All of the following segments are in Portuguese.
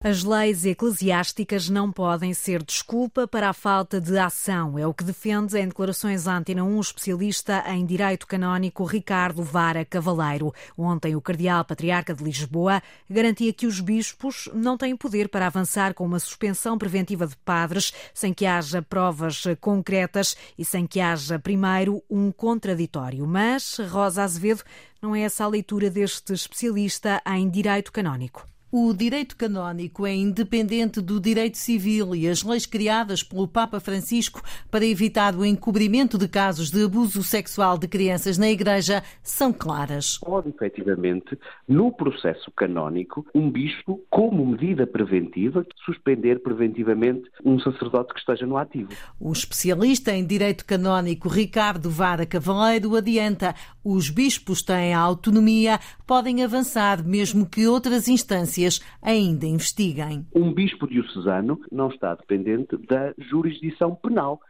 As leis eclesiásticas não podem ser desculpa para a falta de ação. É o que defende em declarações à Antena 1 o especialista em direito canónico Ricardo Vara Cavaleiro. Ontem, o cardeal patriarca de Lisboa garantia que os bispos não têm poder para avançar com uma suspensão preventiva de padres sem que haja provas concretas e sem que haja, primeiro, um contraditório. Mas Rosa Azevedo não é essa a leitura deste especialista em direito canónico. O direito canónico é independente do direito civil e as leis criadas pelo Papa Francisco para evitar o encobrimento de casos de abuso sexual de crianças na Igreja são claras. Pode, efetivamente, no processo canónico, um bispo, como medida preventiva, suspender preventivamente um sacerdote que esteja no ativo. O especialista em direito canónico Ricardo Vara Cavaleiro adianta: os bispos têm autonomia, podem avançar mesmo que outras instâncias ainda investiguem. Um bispo diocesano não está dependente da jurisdição penal.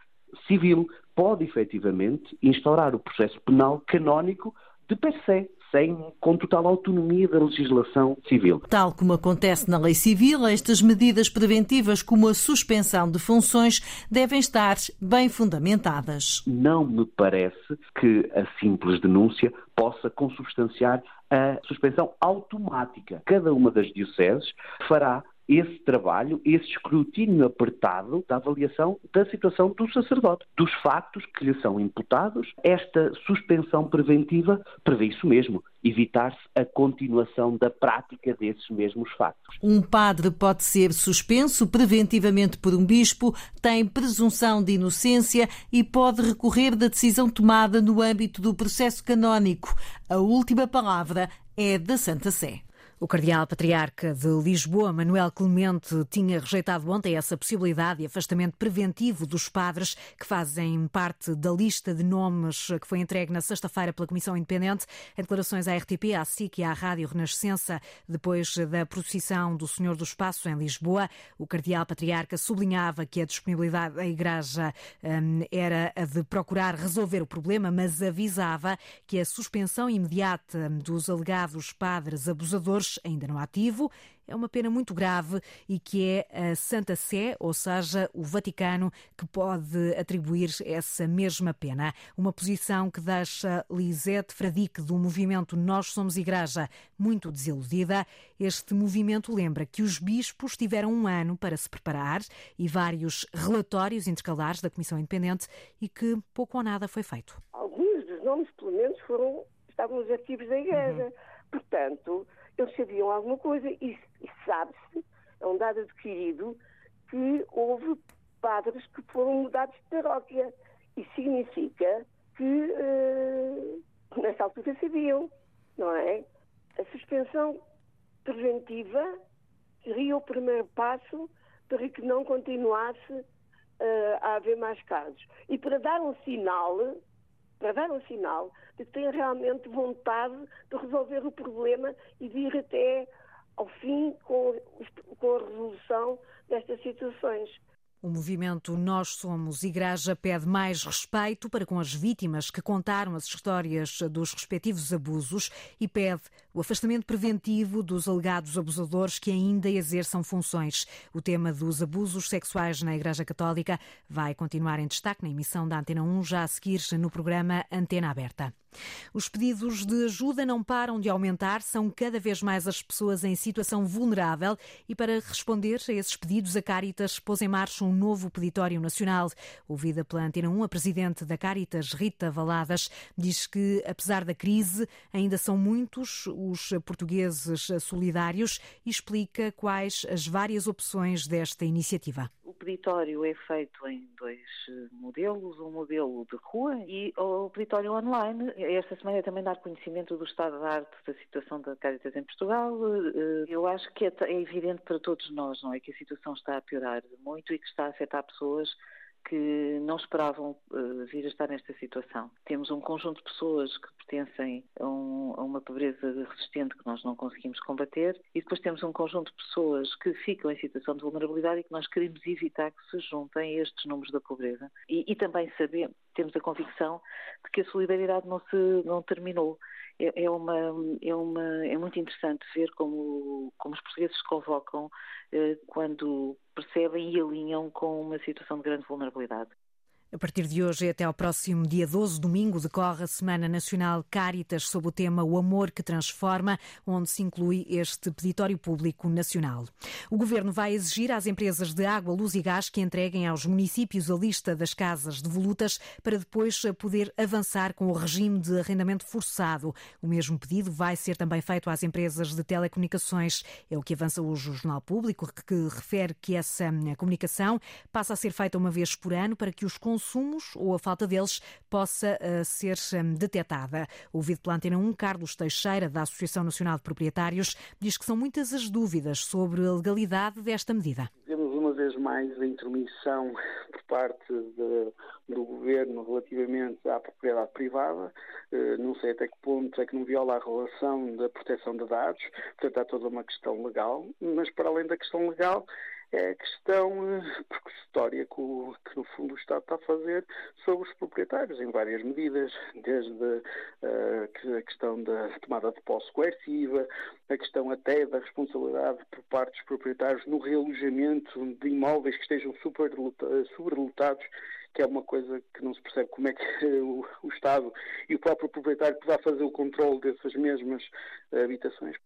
Civil pode efetivamente instaurar o processo penal canónico de per se, sem, com total autonomia da legislação civil. Tal como acontece na lei civil, estas medidas preventivas, como a suspensão de funções, devem estar bem fundamentadas. Não me parece que a simples denúncia possa consubstanciar a suspensão automática. Cada uma das dioceses fará esse trabalho, esse escrutínio apertado da avaliação da situação do sacerdote, dos factos que lhe são imputados. Esta suspensão preventiva prevê isso mesmo, evitar-se a continuação da prática desses mesmos factos. Um padre pode ser suspenso preventivamente por um bispo, tem presunção de inocência e pode recorrer da decisão tomada no âmbito do processo canónico. A última palavra é da Santa Sé. O cardeal patriarca de Lisboa, Manuel Clemente, tinha rejeitado ontem essa possibilidade de afastamento preventivo dos padres que fazem parte da lista de nomes que foi entregue na sexta-feira pela Comissão Independente. Em declarações à RTP, à SIC e à Rádio Renascença, depois da procissão do Senhor dos Passos em Lisboa, o cardeal patriarca sublinhava que a disponibilidade da Igreja hum, era a de procurar resolver o problema, mas avisava que a suspensão imediata dos alegados padres abusadores ainda não ativo, é uma pena muito grave e que é a Santa Sé, ou seja, o Vaticano, que pode atribuir essa mesma pena. Uma posição que deixa Lisette Fradique, do movimento Nós Somos Igreja, muito desiludida. Este movimento lembra que os bispos tiveram um ano para se preparar e vários relatórios intercalares da Comissão Independente e que pouco ou nada foi feito. Alguns dos nomes, pelo menos, foram, estavam nos arquivos da Igreja. Uhum. Portanto, eles sabiam alguma coisa e, e sabe-se, é um dado adquirido, que houve padres que foram mudados de paróquia. Isso significa que uh, nessa altura sabiam, não é? A suspensão preventiva seria o primeiro passo para que não continuasse uh, a haver mais casos. E para dar um sinal para dar um sinal de que têm realmente vontade de resolver o problema e de ir até ao fim com, com a resolução destas situações. O movimento Nós Somos Igreja pede mais respeito para com as vítimas que contaram as histórias dos respectivos abusos e pede o afastamento preventivo dos alegados abusadores que ainda exerçam funções. O tema dos abusos sexuais na Igreja Católica vai continuar em destaque na emissão da Antena 1, já a seguir no programa Antena Aberta. Os pedidos de ajuda não param de aumentar, são cada vez mais as pessoas em situação vulnerável e para responder a esses pedidos, a Caritas pôs em marcha um novo peditório nacional. Ouvida pela Antena 1, a presidente da Caritas, Rita Valadas, diz que, apesar da crise, ainda são muitos os portugueses solidários e explica quais as várias opções desta iniciativa peditório é feito em dois eh, modelos, um modelo de rua e o peditório online. Esta semana é também dar conhecimento do estado da arte da situação da Caritas em Portugal. Eh, eu acho que é, é evidente para todos nós, não é, que a situação está a piorar muito e que está a afetar pessoas que não esperavam uh, vir a estar nesta situação. Temos um conjunto de pessoas que pertencem a, um, a, uma pobreza resistente que nós não conseguimos combater e depois temos um conjunto de pessoas que ficam em situação de vulnerabilidade e que nós queremos evitar que se juntem a estes números da pobreza. E, e também sabemos, temos a convicção de que a solidariedade não, se, não terminou é, é, uma, é, uma, é muito interessante ver como, como os portugueses se convocam eh, quando percebem e alinham com uma situação de grande vulnerabilidade. A partir de hoje e até ao próximo dia 12, domingo, decorre a Semana Nacional Caritas sob o tema O Amor que Transforma, onde se inclui este peditório público nacional. O Governo vai exigir às empresas de água, luz e gás que entreguem aos municípios a lista das casas devolutas para depois poder avançar com o regime de arrendamento forçado. O mesmo pedido vai ser também feito às empresas de telecomunicações. É o que avança hoje o Jornal Público, que refere que essa comunicação passa a ser feita uma vez por ano para que os consumos ou a falta deles possa uh, ser um, detectada. Ouvido pela Antena 1, Carlos Teixeira, da Associação Nacional de Proprietários, diz que são muitas as dúvidas sobre a legalidade desta medida. Temos uma vez mais a intromissão por parte de, do governo relativamente à propriedade privada. Uh, não sei até que ponto é que não viola a relação da proteção de dados. Portanto, há toda uma questão legal. Mas, para além da questão legal, é a questão eh, percustória que, o, que, no fundo, o Estado está a fazer sobre os proprietários, em várias medidas, desde uh, a questão da tomada de posse coerciva, a questão até da responsabilidade por parte dos proprietários no realojamento de imóveis que estejam superlotados, que é uma coisa que não se percebe como é que o, o Estado e o próprio proprietário poderá fazer o controle dessas mesmas habitações.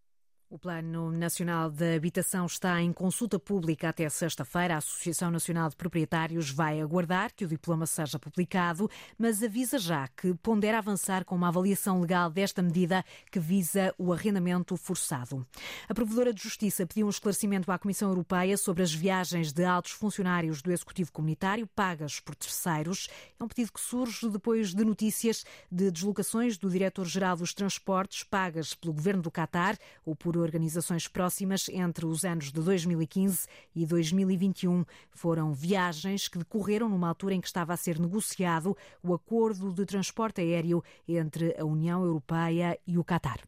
O Plano Nacional de Habitação está em consulta pública até sexta-feira. A Associação Nacional de Proprietários vai aguardar que o diploma seja publicado, mas avisa já que pondera avançar com uma avaliação legal desta medida que visa o arrendamento forçado. A Provedora de Justiça pediu um esclarecimento à Comissão Europeia sobre as viagens de altos funcionários do Executivo Comunitário pagas por terceiros. É um pedido que surge depois de notícias de deslocações do Diretor-Geral dos Transportes pagas pelo Governo do Catar ou por organizações próximas entre os anos de 2015 e 2021. Foram viagens que decorreram numa altura em que estava a ser negociado o acordo de transporte aéreo entre a União Europeia e o Catar.